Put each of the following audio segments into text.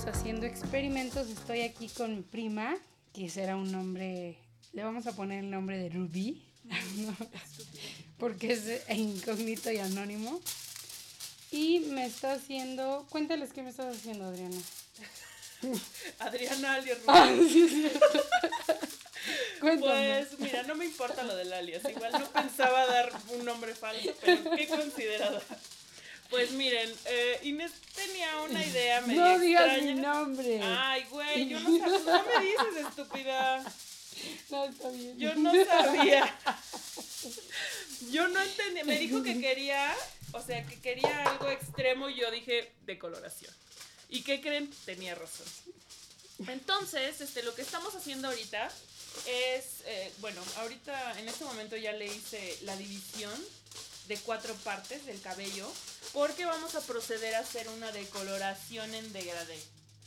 estamos haciendo experimentos. Estoy aquí con mi prima, que será un nombre, le vamos a poner el nombre de Ruby, porque es incógnito y anónimo. Y me está haciendo, cuéntales qué me estás haciendo, Adriana. Adriana alias Ah. Pues mira, no me importa lo del alias. Igual no pensaba dar un nombre falso, pero qué considerada. Pues miren, eh, Inés tenía una idea medio no digas extraña. mi nombre. Ay, güey, yo no sabía. No me dices, estúpida. no, está bien. Yo no sabía. Yo no entendía. Me dijo que quería, o sea, que quería algo extremo y yo dije decoloración. ¿Y qué creen? Tenía razón. Entonces, este, lo que estamos haciendo ahorita es, eh, bueno, ahorita en este momento ya le hice la división de cuatro partes del cabello porque vamos a proceder a hacer una decoloración en degradé.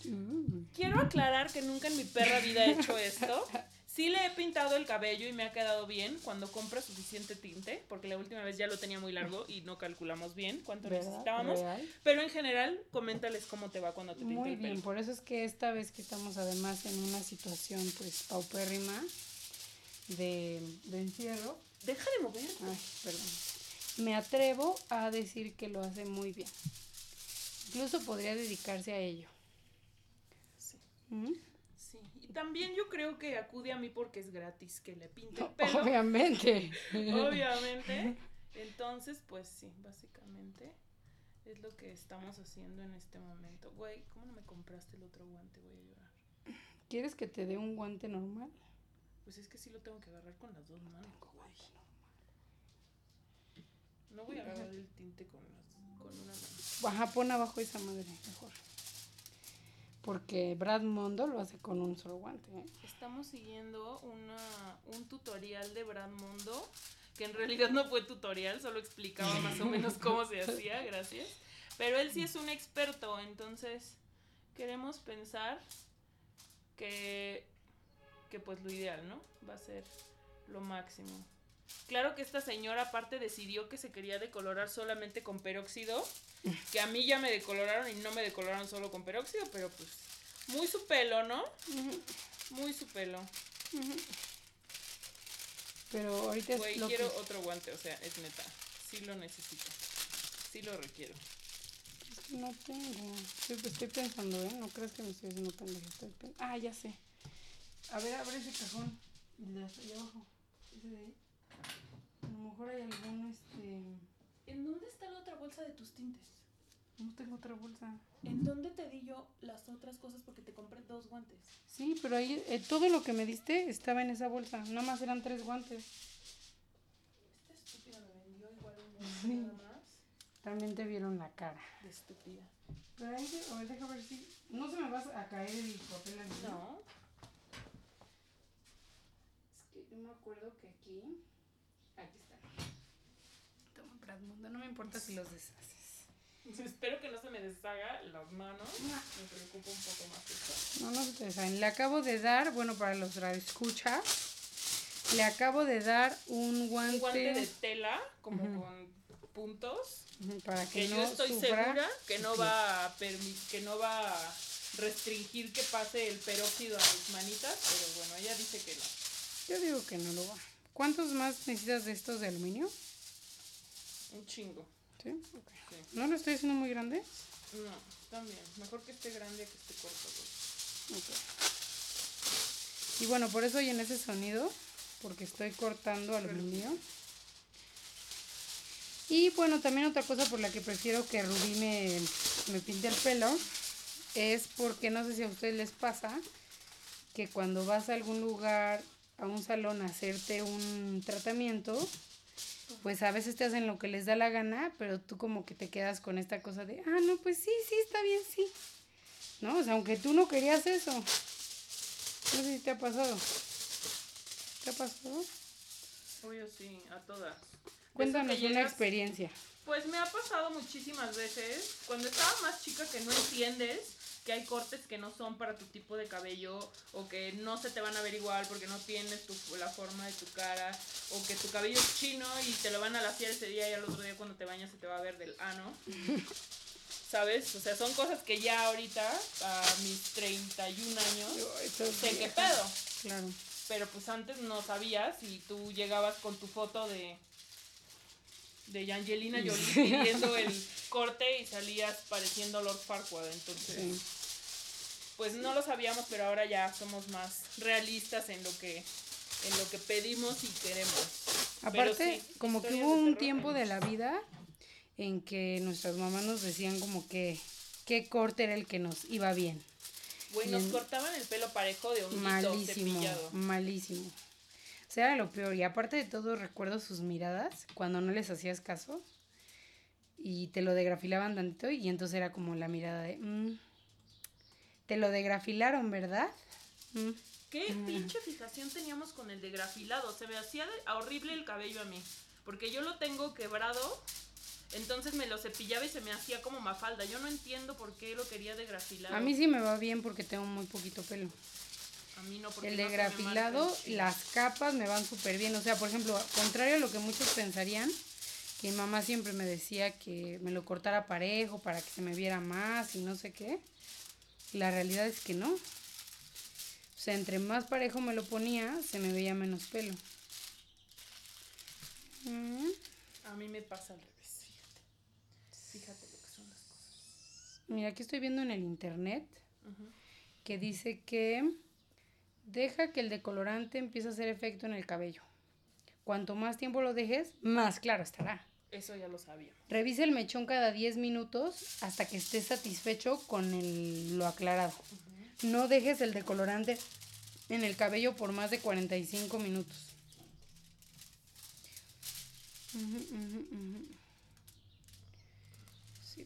Mm. Quiero aclarar que nunca en mi perra vida he hecho esto. Sí le he pintado el cabello y me ha quedado bien cuando compra suficiente tinte, porque la última vez ya lo tenía muy largo y no calculamos bien cuánto ¿Verdad? necesitábamos. ¿Real? Pero en general, coméntales cómo te va cuando te pinto Muy el pelo. bien, por eso es que esta vez que estamos además en una situación pues paupérrima de, de encierro, Deja de mover. ay, perdón, me atrevo a decir que lo hace muy bien. Incluso podría dedicarse a ello. Sí, ¿Mm? sí. Y también yo creo que acude a mí porque es gratis que le pinte el pelo. Obviamente. Obviamente. Entonces, pues sí, básicamente es lo que estamos haciendo en este momento. Güey, ¿cómo no me compraste el otro guante? Voy a llorar. ¿Quieres que te dé un guante normal? Pues es que sí lo tengo que agarrar con las dos manos, güey. No voy a agarrar el tinte con, las, con una mano. Ajá, pon abajo esa madre, mejor. Porque Brad Mondo lo hace con un solo guante. ¿eh? Estamos siguiendo una, un tutorial de Brad Mundo, que en realidad no fue tutorial, solo explicaba más o menos cómo se hacía, gracias. Pero él sí es un experto, entonces queremos pensar que, que pues lo ideal, ¿no? Va a ser lo máximo. Claro que esta señora aparte decidió que se quería decolorar solamente con peróxido, que a mí ya me decoloraron y no me decoloraron solo con peróxido, pero pues muy su pelo, ¿no? Muy su pelo. Pero ahorita Güey, quiero que... otro guante, o sea, es neta. Sí lo necesito. Sí lo requiero. No tengo. Estoy, estoy pensando, ¿eh? No crees que me estoy haciendo pendeja. Estoy pen- Ah, ya sé. A ver, abre ese cajón. Hasta allá abajo. Ese de ahí. Mejor hay algún, este... ¿En dónde está la otra bolsa de tus tintes? No tengo otra bolsa. ¿En dónde te di yo las otras cosas porque te compré dos guantes? Sí, pero ahí eh, todo lo que me diste estaba en esa bolsa. Nada más eran tres guantes. Esta estúpida me vendió igual un guante nada más. También te vieron la cara. De estúpida. Pero ahí, a ver, deja ver si... No se me va a caer el papel al No. Es que yo me acuerdo que aquí. Aquí está. Toma, Brad Mundo, no me importa si los deshaces. Espero que no se me deshaga las manos. Me preocupa un poco más esto. No, no se te deshagan. Le acabo de dar, bueno, para los radioescuchas, le acabo de dar un guante. Un guante de tela, como con puntos. Para que, que no yo estoy sufra. segura que no va a que no va a restringir que pase el peróxido a mis manitas, pero bueno, ella dice que no. Yo digo que no lo va. ¿Cuántos más necesitas de estos de aluminio? Un chingo. ¿Sí? ¿No lo estoy haciendo muy grande? No, también. Mejor que esté grande que esté corto. güey. Ok. Y bueno, por eso oyen ese sonido, porque estoy cortando aluminio. Y bueno, también otra cosa por la que prefiero que Rubí me, me pinte el pelo es porque no sé si a ustedes les pasa que cuando vas a algún lugar, a un salón a hacerte un tratamiento, pues a veces te hacen lo que les da la gana, pero tú como que te quedas con esta cosa de, ah, no, pues sí, sí, está bien, sí. ¿No? O sea, aunque tú no querías eso. No sé si te ha pasado. ¿Te ha pasado? Obvio sí, a todas. Cuéntanos una experiencia. Pues me ha pasado muchísimas veces. Cuando estaba más chica que no entiendes que hay cortes que no son para tu tipo de cabello o que no se te van a ver igual porque no tienes tu, la forma de tu cara o que tu cabello es chino y te lo van a laciar ese día y al otro día cuando te bañas se te va a ver del ano. ¿sabes? O sea, son cosas que ya ahorita, a mis 31 años, sé qué pedo. Claro. Pero pues antes no sabías y tú llegabas con tu foto de de Angelina Jolie pidiendo el corte y salías pareciendo Lord Farquaad, entonces Sí. pues no lo sabíamos, pero ahora ya somos más realistas en lo que en lo que pedimos y queremos. Aparte, sí, como que hubo un tiempo de la vida en que nuestras mamás nos decían como que qué corte era el que nos iba bien. Güey, nos cortaban el pelo parejo de un Malísimo, cepillado. malísimo. O sea, era lo peor. Y aparte de todo, recuerdo sus miradas cuando no les hacías caso y te lo degrafilaban tantito y entonces era como la mirada de, "Mm, te lo degrafilaron, ¿verdad? Mm". ¿Qué pinche fijación teníamos con el degrafilado? Se me hacía horrible el cabello a mí. Porque yo lo tengo quebrado, entonces me lo cepillaba y se me hacía como mafalda. Yo no entiendo por qué lo quería degrafilado. A mí sí me va bien porque tengo muy poquito pelo. A mí no, porque El no degrafilado, las capas me van súper bien. O sea, por ejemplo, contrario a lo que muchos pensarían, que mi mamá siempre me decía que me lo cortara parejo para que se me viera más y no sé qué. La realidad es que no. O sea, entre más parejo me lo ponía, se me veía menos pelo. Mm, A mí me pasa al revés, fíjate. Fíjate lo que son las cosas. Mira, aquí estoy viendo en el internet que dice que deja que el decolorante empiece a hacer efecto en el cabello. Cuanto más tiempo lo dejes, más claro estará. Eso ya lo sabía. Revisa el mechón cada 10 minutos hasta que estés satisfecho con el- lo aclarado. No dejes el decolorante en el cabello por más de 45 minutos. Ujú, ujú. Sí.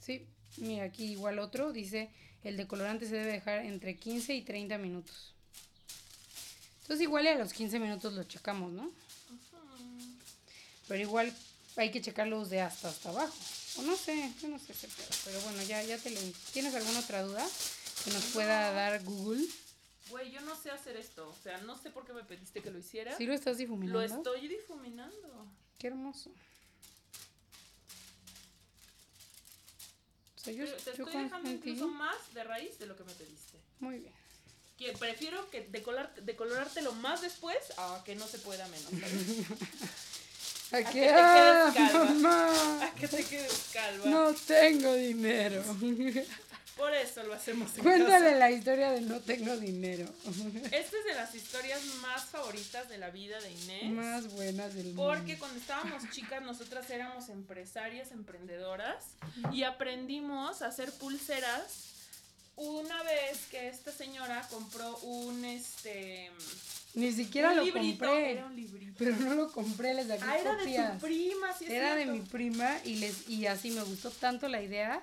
Sí, mira aquí igual otro dice el decolorante se debe dejar entre 15 y 30 minutos. Entonces igual a los 15 minutos lo checamos, ¿no? Pero igual hay que checarlos de hasta hasta abajo. O no sé, yo no sé ese pedo. Pero bueno, ya, ya te lo... ¿Tienes alguna otra duda que nos pueda dar Google? Güey, yo no sé hacer esto. O sea, no sé por qué me pediste que lo hiciera. ¿Sí lo estás difuminando? lo estoy difuminando. Qué hermoso. O sea, yo, Pero te yo estoy dejando incluso más de raíz de lo que me pediste. Muy bien. Que prefiero que decolar, decolorártelo más después a que no se pueda menos. ¿A qué? ¡Ah, mamá! a que te quedes calva. No tengo dinero. Por eso lo hacemos en Cuéntale casa. la historia de no tengo dinero. Esta es de las historias más favoritas de la vida de Inés. Más buenas del mundo. Porque cuando estábamos chicas, nosotras éramos empresarias, emprendedoras, y aprendimos a hacer pulseras una vez que esta señora compró un este Ni siquiera un lo librito, compré. era un librito. Pero no lo compré, les saqué Ah, era de tu prima, sí es Era de mi prima y les y así me gustó tanto la idea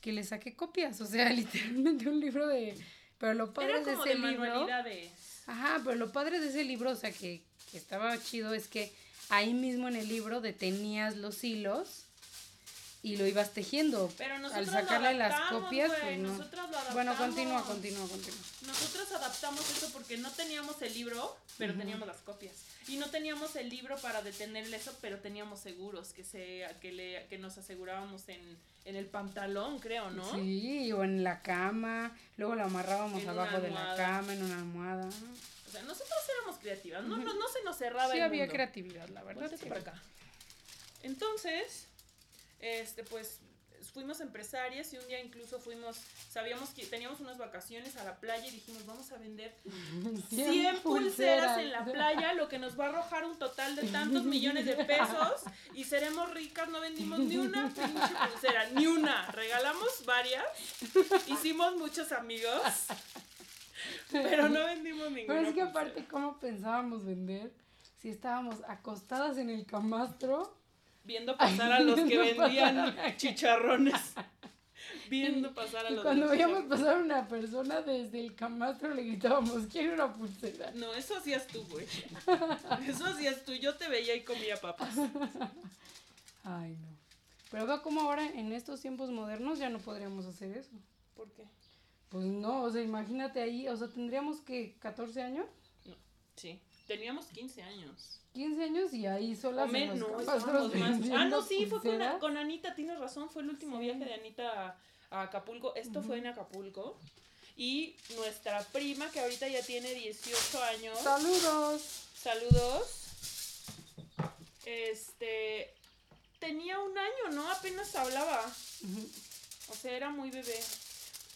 que le saqué copias, o sea, literalmente un libro de pero lo padre Era de ese de libro, ajá, pero lo padre de ese libro, o sea, que, que estaba chido es que ahí mismo en el libro detenías los hilos y lo ibas tejiendo. Pero Al nosotros sacarle lo las copias, pues no. nosotros lo Bueno, continúa, continúa, continúa. Nosotros adaptamos eso porque no teníamos el libro, pero teníamos las copias. Y no teníamos el libro para detener eso, pero teníamos seguros que se que le que nos asegurábamos en, en el pantalón, creo, ¿no? Sí, o en la cama, luego lo amarrábamos En abajo de la cama en una almohada. O sea, nosotros éramos creativas, no, no, no se nos cerraba Sí el había mundo. creatividad, la verdad. Sí. acá. Entonces, este, pues fuimos empresarias y un día incluso fuimos, sabíamos que teníamos unas vacaciones a la playa y dijimos, vamos a vender 100 pulseras en la playa, lo que nos va a arrojar un total de tantos millones de pesos y seremos ricas, no vendimos ni una pinche pulsera, ni una, regalamos varias, hicimos muchos amigos, pero no vendimos ninguna. Pero es que pulsera. aparte, ¿cómo pensábamos vender? Si estábamos acostadas en el camastro. Viendo pasar a los que pasar vendían chicharrones. Viendo pasar a Y los cuando veíamos pasar a una persona desde el camastro le gritábamos, quiero una pulsera. No, eso hacías tú, güey. Eso hacías tú. Yo te veía y comía papas. Ay, no. Pero como ahora en estos tiempos modernos ya no podríamos hacer eso. ¿Por qué? Pues no, o sea, imagínate ahí, o sea, tendríamos que 14 años. Sí. Teníamos 15 años. 15 años y ahí solas no, estábamos más- Ah, no, sí, fue con, con Anita, tienes razón, fue el último Sí. viaje de Anita a, a Acapulco. Esto fue en Acapulco. Y nuestra prima, que ahorita ya tiene 18 años, Saludos. saludos, este, tenía un año, ¿no? Apenas hablaba. O sea, era muy bebé.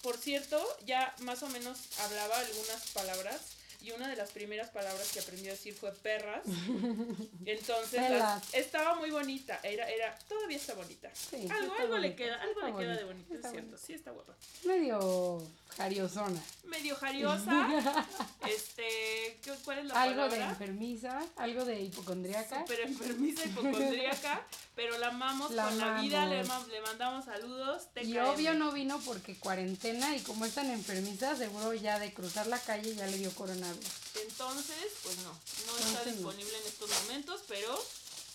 Por cierto, ya más o menos hablaba algunas palabras. Y una de las primeras palabras que aprendió a decir fue perras. Entonces, las- estaba muy bonita. Era, era, todavía está bonita. Sí, algo está algo le queda, algo está le queda de bonita, bonito, es está cierto. bonita. Sí, está guapa. Medio jariosona. Medio jariosa. este, ¿qué- ¿cuál es la algo de palabra? enfermiza, algo de hipocondriaca. Súper enfermiza, hipocondríaca, pero la amamos La con la vida, le, le mandamos saludos. Y TKM. obvio no vino porque cuarentena y como es tan enfermiza, seguro ya de cruzar la calle ya le dio Entonces, pues no, no está Entonces, disponible en estos momentos, pero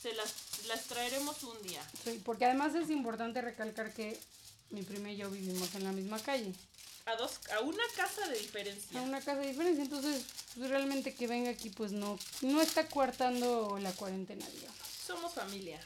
se las, las traeremos un día. Sí, porque además es importante recalcar que mi prima y yo vivimos en la misma calle, A dos, a una casa de a diferencia. una casa de diferencia, entonces pues, realmente que venga aquí pues no, no está coartando la cuarentena, digamos. Somos familia.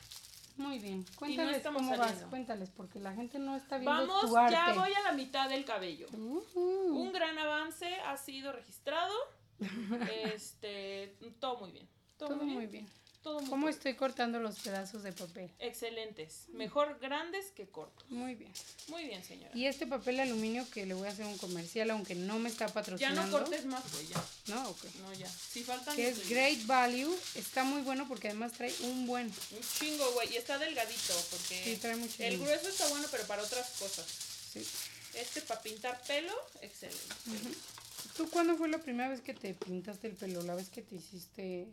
Muy bien, cuéntales cómo vas, cuéntales, porque la gente no está viendo Vamos, tu arte. ya voy a la mitad del cabello. Ujú. Un gran avance ha sido registrado. Este, todo muy bien. Todo, Todo muy bien. muy bien. Todo muy ¿Cómo bien. estoy cortando los pedazos de papel? Excelentes. Mejor grandes que cortos. Muy bien. Muy bien, señora. Y este papel de aluminio que le voy a hacer un comercial, aunque no me está Ya patrocinando. no cortes más, güey, ya. No, ok. No, ya. Si faltan. Que es Great Value. Está muy bueno porque además trae un buen. Un chingo, güey. Y está delgadito, porque. Sí, trae mucho. El grueso está bueno, pero para otras cosas. Sí. Este para pintar pelo, excelente. ¿Tú cuándo fue la primera vez que te pintaste el pelo? La vez que te hiciste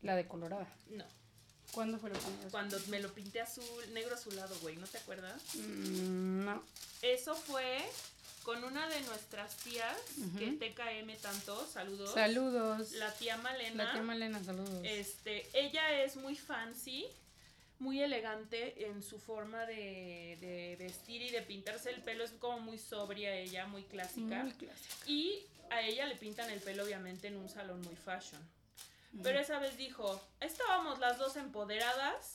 la decolorada. No. ¿Cuándo fue la primera vez? Cuando me lo pinté azul, negro azulado, güey, ¿no te acuerdas? Mm, no. Eso fue con una de nuestras tías, Ujú. que TKM tanto, saludos. Saludos. La tía Malena. La tía Malena, saludos. Este, ella es muy fancy, muy elegante en su forma de, de vestir y de pintarse el pelo. Es como muy sobria ella, muy clásica. Muy clásica. Y a ella le pintan el pelo, obviamente, en un salón muy fashion. Pero esa vez dijo, estábamos las dos empoderadas.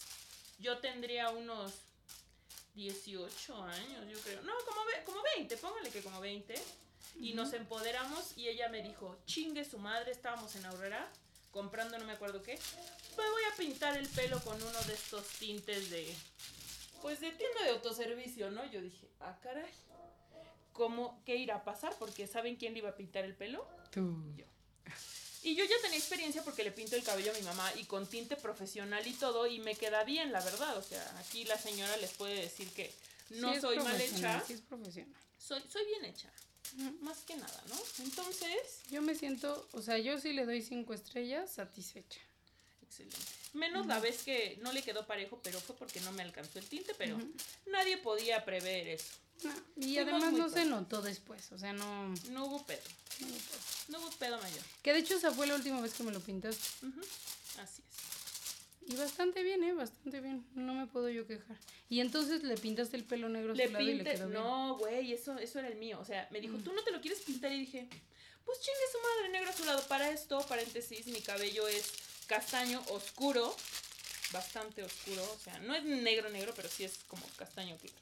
Yo tendría unos 18 años, yo creo. No, como, ve- como 20, póngale que como 20. Y nos empoderamos y ella me dijo, chingue su madre, estábamos en Aurrera comprando no me acuerdo qué. Me voy a pintar el pelo con uno de estos tintes de, pues de tienda de autoservicio, ¿no? Yo dije, ah, caray. ¿Cómo, qué irá a pasar? Porque ¿saben quién le iba a pintar el pelo? Tú. Yo. Y yo ya tenía experiencia porque le pinto el cabello a mi mamá y con tinte profesional y todo y me queda bien, la verdad. O sea, aquí la señora les puede decir que no Sí soy mal hecha, Sí, es profesional. soy, soy bien hecha, más que nada, ¿no? Entonces, Yo me siento, o sea, yo sí le doy cinco estrellas satisfecha. excelente. Menos la vez que no le quedó parejo, pero fue porque no me alcanzó el tinte, pero nadie podía prever eso. No, y Fuimos además no se notó después, o sea, no, No hubo pedo, no hubo pedo mayor. Que de hecho esa fue la última vez que me lo pintaste. Así es. Y bastante bien, ¿eh? Bastante bien. No me puedo yo quejar. Y entonces le pintaste el pelo negro Le y quedó bien. no, güey, eso, eso era el mío. O sea, me dijo, ¿tú no te lo quieres pintar? Y dije, pues chingue su madre, negro a su lado. Para esto, paréntesis, mi cabello es castaño oscuro, bastante oscuro. O sea, no es negro, negro, pero sí es como castaño claro.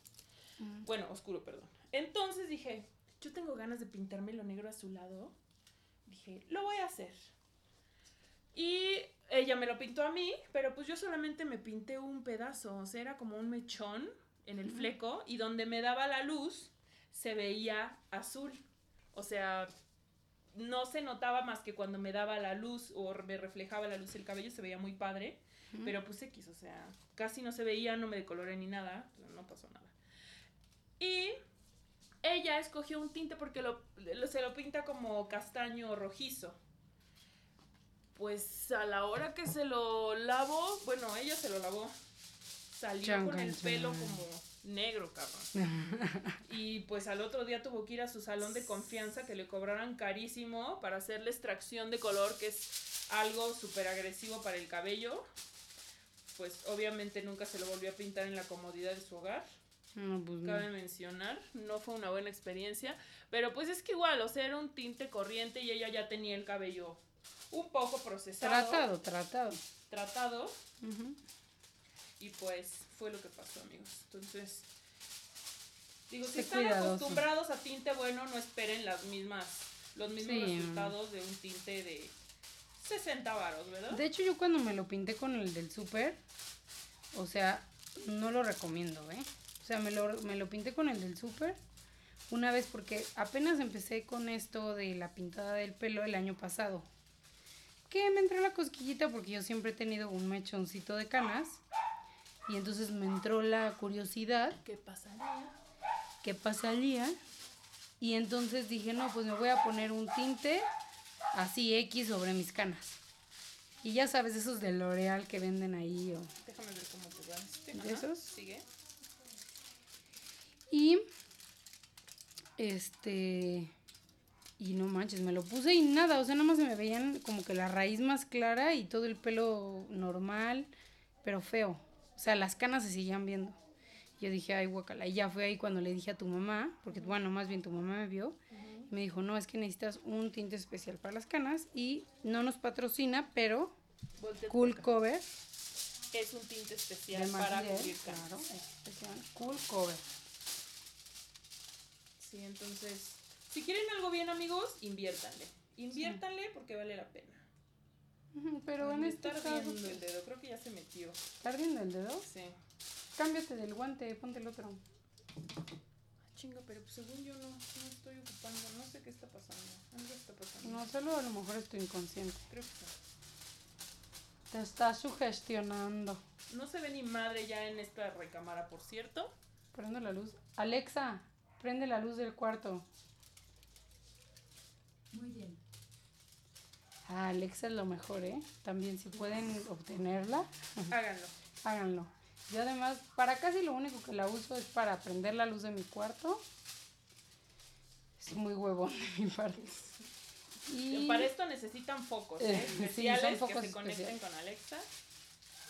Mm. Bueno, oscuro, perdón. Entonces dije, yo tengo ganas de pintarme lo negro a su lado. Dije, lo voy a hacer. Y ella me lo pintó a mí, pero pues yo solamente me pinté un pedazo. O sea, era como un mechón en el fleco y donde me daba la luz se veía azul. O sea, no se notaba más que cuando me daba la luz o me reflejaba la luz el cabello, se veía muy padre. Pero pues X, o sea, casi no se veía, no me decoloré ni nada, no pasó nada. Y ella escogió un tinte porque lo, lo- se lo pinta como castaño rojizo. Pues a la hora que se lo lavo, bueno, ella se lo lavó. Salió con el pelo como negro, cabrón. Y pues al otro día tuvo que ir a su salón de confianza que le cobraran carísimo para hacerle extracción de color, que es algo súper agresivo para el cabello. Pues obviamente nunca se lo volvió a pintar en la comodidad de su hogar. No, pues no. Cabe mencionar, no fue una buena experiencia. Pero pues es que igual, o sea, era un tinte corriente y ella ya tenía el cabello un poco procesado. Tratado, tratado. Tratado. Y pues fue lo que pasó, amigos. Entonces, digo, si están cuidadoso. acostumbrados a tinte bueno, no esperen las mismas, los mismos Sí. resultados de un tinte de 60 varos, ¿verdad? De hecho, yo cuando me lo pinté con el del súper, o sea, no lo recomiendo, ¿eh? O sea, me lo, me lo pinté con el del súper una vez porque apenas empecé con esto de la pintada del pelo el año pasado. Que me entró la cosquillita porque yo siempre he tenido un mechoncito de canas. Y entonces me entró la curiosidad ¿Qué pasaría? qué pasaría. Y entonces dije, no, pues me voy a poner un tinte así X sobre mis canas. Y ya sabes, esos de L'Oreal que venden ahí. o- Déjame ver cómo te va este. ¿De esos? Sigue. Y este y no manches, me lo puse y nada, o sea, nada más se me veían como que la raíz más clara y todo el pelo normal, pero feo. O sea, las canas se seguían viendo. Yo dije, ay, guacala. Y ya fue ahí cuando le dije a tu mamá, porque bueno, más bien tu mamá me vio, y me dijo, no, es que necesitas un tinte especial para las canas y no nos patrocina, pero Cool Cover Es un tinte especial para cubrir canas. claro, especial, Cool Cover. Sí, entonces, si quieren algo bien, amigos, inviértanle. Inviértanle porque vale la pena. Pero en este está caso, ardiendo el dedo, creo que ya se metió. ¿está ardiendo el dedo? Sí. Cámbiate del guante, ponte el otro. Ah, Chinga, pero pues según yo no, no estoy ocupando, no sé qué está pasando. Algo está pasando. No, solo a lo mejor es tu inconsciente. Creo que sí. Te está sugestionando. No se ve ni madre ya en esta recámara, por cierto. Prende la luz. Alexa, prende la luz del cuarto. Muy bien. Ah, Alexa es lo mejor, ¿eh? También si pueden obtenerla, Háganlo. háganlo. Yo además, para casi lo único que la uso es para prender la luz de mi cuarto. Es muy huevón de mi parte. Y, Para esto necesitan focos, ¿eh? Eh, sí, son especiales focos que se conecten especiales. con Alexa.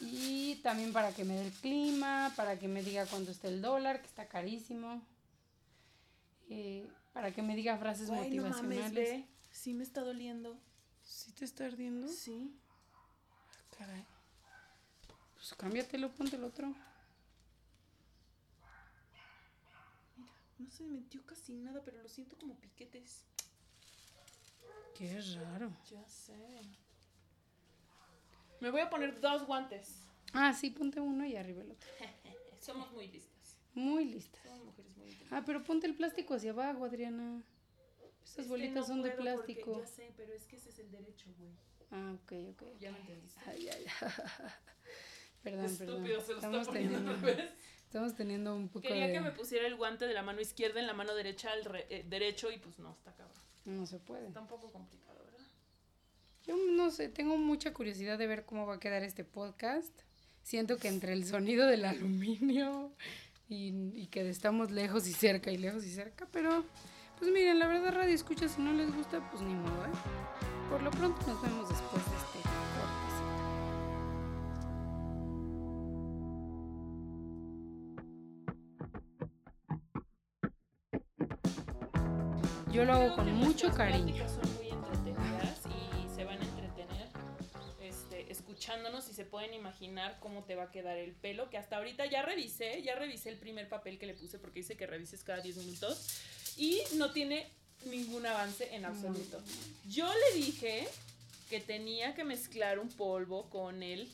y también para que me dé el clima, para que me diga cuánto está el dólar, que está carísimo. Eh, para que me diga frases motivacionales. Sí me está doliendo. ¿Sí te está ardiendo? Sí. Caray. Pues cámbiatelo, ponte el otro. No se me metió casi nada, pero lo siento como piquetes. Qué raro. Ya sé. Me voy a poner dos guantes. Ah, sí, ponte uno y arriba el otro. Somos muy listas. Muy listas. Somos mujeres muy listas. Ah, pero ponte el plástico hacia abajo, Adriana. Estas Es que bolitas no son de puedo porque- plástico. Ya sé, pero es que ese es el derecho, güey. Ah, ok, ok. ¿Ya me entendiste? Ay, ay, ay. Perdón, perdón. Estúpido, se lo está Estamos poniendo al teniendo, revés. estamos teniendo un poco Quería de... que me pusiera el guante de la mano izquierda en la mano derecha al re- eh, derecho y pues no, está cabrón. No se puede. Está un poco complicado, ¿verdad? Yo no sé, tengo mucha curiosidad de ver cómo va a quedar este podcast. Siento que entre el sonido del aluminio y, y que estamos lejos y cerca y lejos y cerca, pero pues miren, la verdad radio escucha, si no les gusta, pues ni modo, ¿eh? Por lo pronto nos vemos después de este cortecito. Yo lo hago con mucho cariño. pláticas Son muy entretenidas y se van a entretener este, escuchándonos y se pueden imaginar cómo te va a quedar el pelo. Que hasta ahorita ya revisé, ya revisé el primer papel que le puse porque dice que revises cada 10 minutos y no tiene ningún avance en absoluto. Yo le dije que tenía que mezclar un polvo con el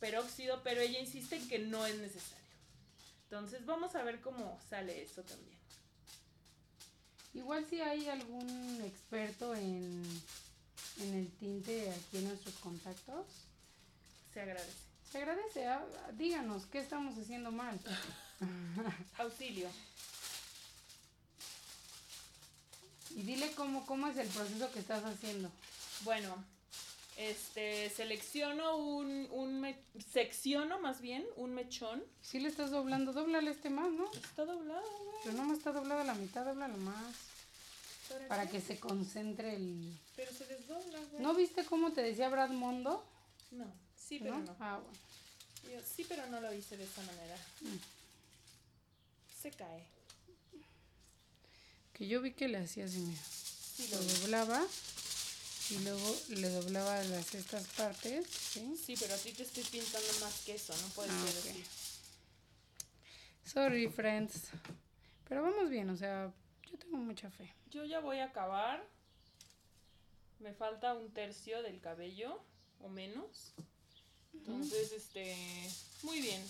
peróxido, pero ella insiste en que no es necesario. Entonces vamos a ver cómo sale eso también. Igual si hay algún experto en, en el tinte aquí en nuestros contactos, Se agradece. se agradece. ah, Díganos qué estamos haciendo mal. Auxilio. Y dile cómo, cómo es el proceso que estás haciendo. Bueno, este, selecciono un, un me- secciono más bien un mechón. Si le estás doblando, doblale este más, ¿no? Está doblado, güey. Pero no me está doblada la mitad, doblalo más. Para que se concentre el... Pero se desdobla, güey. ¿No viste cómo te decía Brad Mondo? No, sí, pero no. Ah, bueno. Yo, sí, pero no lo hice de esa manera. Mm. Se cae. Que yo vi que le hacía así, mira. Sí, Lo doblaba y luego le doblaba las estas partes, ¿sí? Sí, pero a ti te estoy pintando más que eso, no puedes Ah, ser ok. así. Sorry, friends. Pero vamos bien, o sea, yo tengo mucha fe. Yo ya voy a acabar. Me falta un tercio del cabello o menos. Entonces, este, muy bien.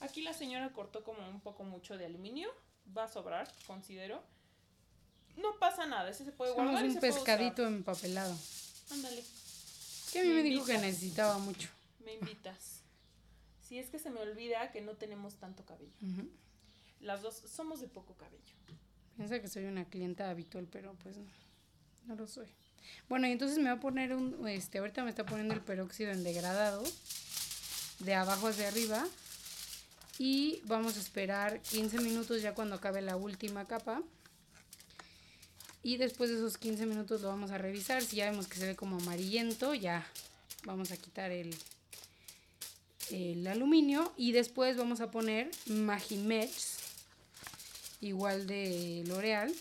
Aquí la señora cortó como un poco mucho de aluminio. Va a sobrar, considero. No pasa nada, ese se puede Somos guardar. un se puede usar. pescadito empapelado. Ándale, Que a mí Me me dijo que necesitaba mucho. me invitas. Si es que se me olvida que no tenemos tanto cabello. Las dos somos de poco cabello. Piensa que soy una clienta habitual, pero pues no, no lo soy. Bueno, y entonces me va a poner un, este, ahorita me está poniendo el peróxido en degradado, de abajo hacia arriba, y vamos a esperar 15 minutos ya cuando acabe la última capa. Y después de esos 15 minutos lo vamos a revisar, si ya vemos que se ve como amarillento, ya vamos a quitar el, el aluminio y después vamos a poner Magimex igual de L'Oreal,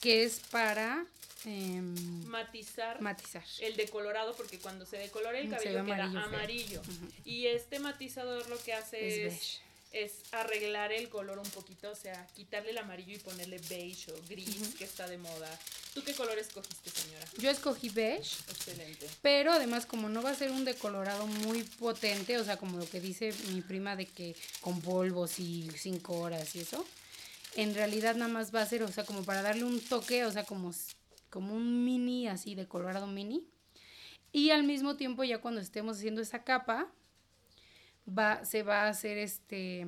que es para em, Matizar matizar. el decolorado porque cuando se decolora el Mm, cabello queda amarillo amarillo. Y este matizador lo que hace Es. Es arreglar el color un poquito, o sea, quitarle el amarillo y ponerle beige o gris, que está de moda. ¿Tú qué color escogiste, señora? Yo escogí beige, Excelente. pero además como no va a ser un decolorado muy potente, o sea, como lo que dice mi prima de que con polvos y cinco horas y eso, en realidad nada más va a ser, o sea, como para darle un toque, o sea, como, como un mini así de colorado mini. Y al mismo tiempo ya cuando estemos haciendo esa capa, va, se va a hacer este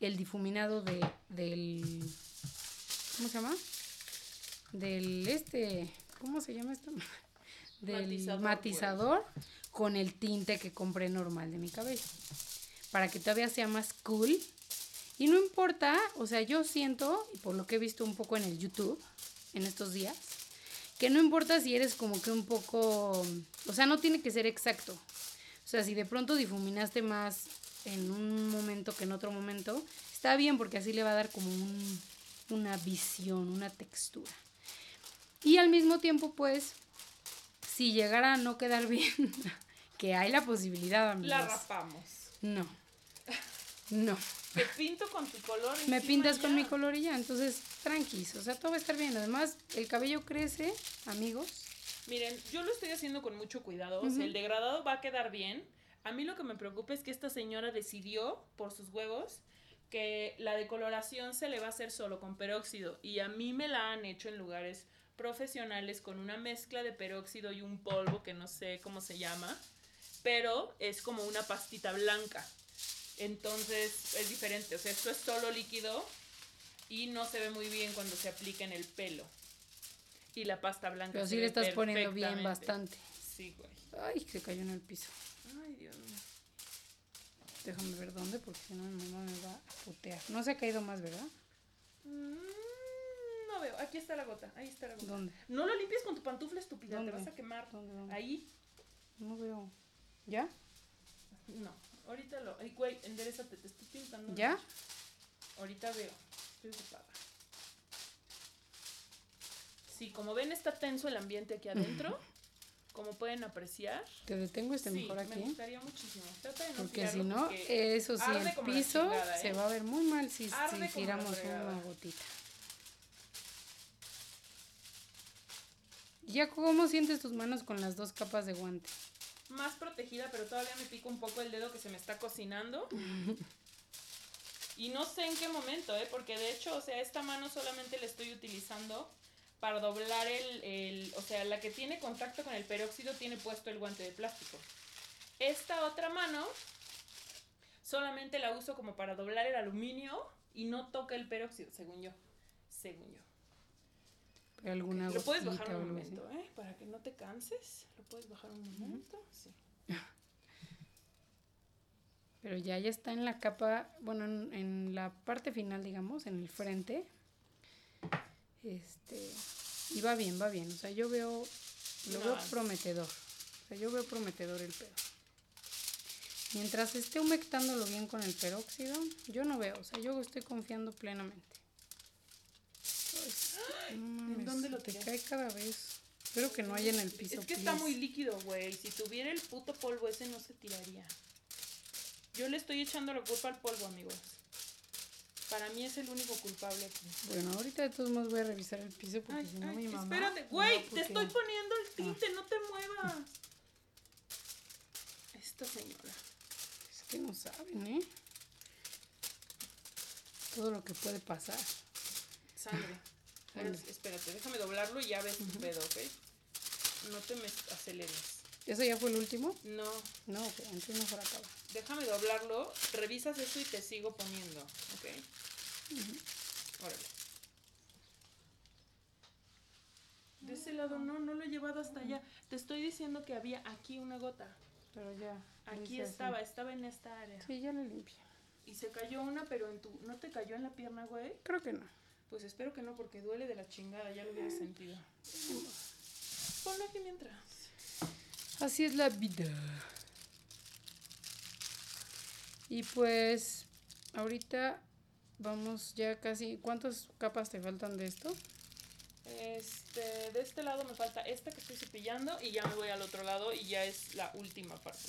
el difuminado de, del ¿cómo se llama? Del este, ¿cómo se llama esto? Del Matizador, matizador, con el tinte que compré normal de mi cabello. Para que todavía sea más cool. Y no importa, o sea, yo siento, y por lo que he visto un poco en el YouTube en estos días, que no importa si eres como que un poco, o sea, no tiene que ser exacto. O sea, si de pronto difuminaste más en un momento que en otro momento, está bien porque así le va a dar como un- una visión, una textura. Y al mismo tiempo, pues, si llegara a no quedar bien, que hay la posibilidad, amigos. La rapamos. No. No. Te pinto con tu color. Me pintas con ya. mi color y ya. Entonces, tranquis. O sea, todo va a estar bien. Además, el cabello crece, amigos. Miren, yo lo estoy haciendo con mucho cuidado. O sea, el degradado va a quedar bien. A mí lo que me preocupa es que esta señora decidió, por sus huevos, que la decoloración se le va a hacer solo con peróxido. Y a mí me la han hecho en lugares profesionales con una mezcla de peróxido y un polvo que no sé cómo se llama. Pero es como una pastita blanca. Entonces es diferente. O sea, esto es solo líquido y no se ve muy bien cuando se aplica en el pelo. Y la pasta blanca. Pero sí le estás poniendo bien bastante. Sí, güey. Ay, se cayó en el piso. Ay, Dios mío. Déjame ver dónde, porque si no mi mamá me va a putear. No se ha caído más, ¿verdad? Mm, no veo. Aquí está la gota. Ahí está la gota. ¿Dónde? No lo limpies con tu pantufla estúpida. ¿Dónde? Te vas a quemar. ¿Dónde, dónde? Ahí. No veo. ¿Ya? No. Ahorita lo. Ay, güey, enderezate. Te estoy pintando. ¿Ya? Ahorita veo. Estoy ocupada. Sí, como ven, está tenso el ambiente aquí adentro. como pueden apreciar. Te detengo este sí, mejor me aquí. gustaría muchísimo. Trata de no Porque si no, porque eso sí, el piso chingada, se ¿eh? va a ver muy mal si, tiramos una gotita. ¿Ya cómo sientes tus manos con las dos capas de guante? más protegida, pero todavía me pico un poco el dedo que se me está cocinando. Y no sé en qué momento, ¿eh? Porque de hecho, o sea, esta mano solamente la estoy utilizando para doblar el, el- O sea, la que tiene contacto con el peróxido tiene puesto el guante de plástico. Esta otra mano solamente la uso como para doblar el aluminio y no toca el peróxido, según yo. Según yo. Alguna Lo puedes bajar un momento, ¿eh? Para que no te canses. Lo puedes bajar un momento. Sí. Pero ya, ya está en la capa, bueno, en, en la parte final, digamos, en el frente. Este, y va bien, va bien. O sea, yo veo, lo No veo prometedor. O sea, yo veo prometedor el pedo. Mientras esté humectándolo bien con el peróxido, yo no veo, o sea, yo estoy confiando plenamente. No mames, dónde lo te cae cada vez? Espero que no haya en el piso. Es que está muy líquido, güey. Si tuviera el puto polvo ese no se tiraría. Yo le estoy echando la culpa al polvo, amigos. Para mí es el único culpable aquí. Bueno, ahorita de todos modos voy a revisar el piso porque si no mi mamá. espérate, güey, te estoy poniendo el tinte, no te muevas. Esta señora. Es que no saben, ¿eh? Todo lo que puede pasar. Sangre. Ahora, espérate, déjame doblarlo y ya ves tu pedo, ¿ok? No te me aceleres. ¿Eso ya fue el último? No, No, ok, entonces mejor acaba. Déjame doblarlo, revisas eso y te sigo poniendo, ¿ok? Órale. De ese lado no, no lo he llevado hasta allá. Te estoy diciendo que había aquí una gota. Pero ya. Aquí así. estaba, estaba en esta área. Sí, ya lo limpié. Y se cayó una, pero en tu... ¿No te cayó en la pierna, güey? Creo que no. Pues espero que no, porque duele de la chingada, ya lo hubiera sentido. Ponlo aquí mientras. Así es la vida. Y pues, ahorita vamos ya casi. ¿Cuántas capas te faltan de esto? Este, de este lado me falta esta que estoy cepillando y ya me voy al otro lado y ya es la última parte.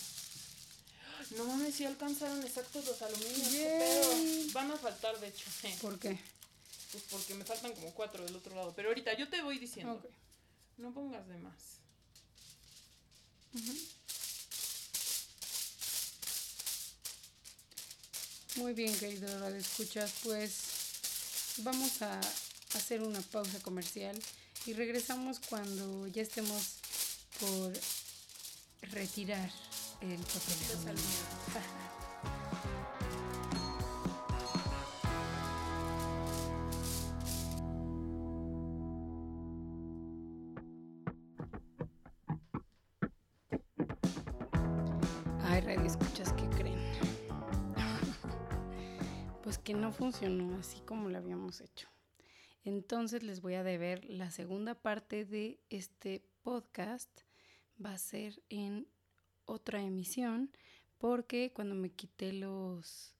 No mames, si alcanzaron exactos los aluminios. Yay. Van a faltar, de hecho. ¿Por qué? Pues porque me faltan como cuatro del otro lado. Pero ahorita yo te voy diciendo. No pongas de más. Muy bien, querido Radio Escuchas, pues vamos a hacer una pausa comercial y regresamos cuando ya estemos por retirar el papel. así como lo habíamos hecho. Entonces les voy a deber la segunda parte de este podcast. Va a ser en otra emisión porque cuando me quité los,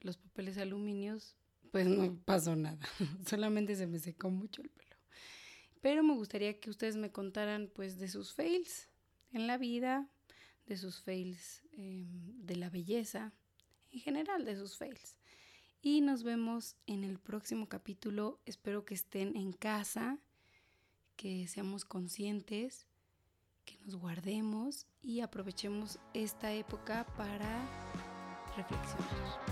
los papeles aluminios, pues no pasó nada. Solamente se me secó mucho el pelo. Pero me gustaría que ustedes me contaran pues de sus fails en la vida, de sus fails eh, de la belleza, en general de sus fails. Y nos vemos en el próximo capítulo. Espero que estén en casa, que seamos conscientes, que nos guardemos y aprovechemos esta época para reflexionar.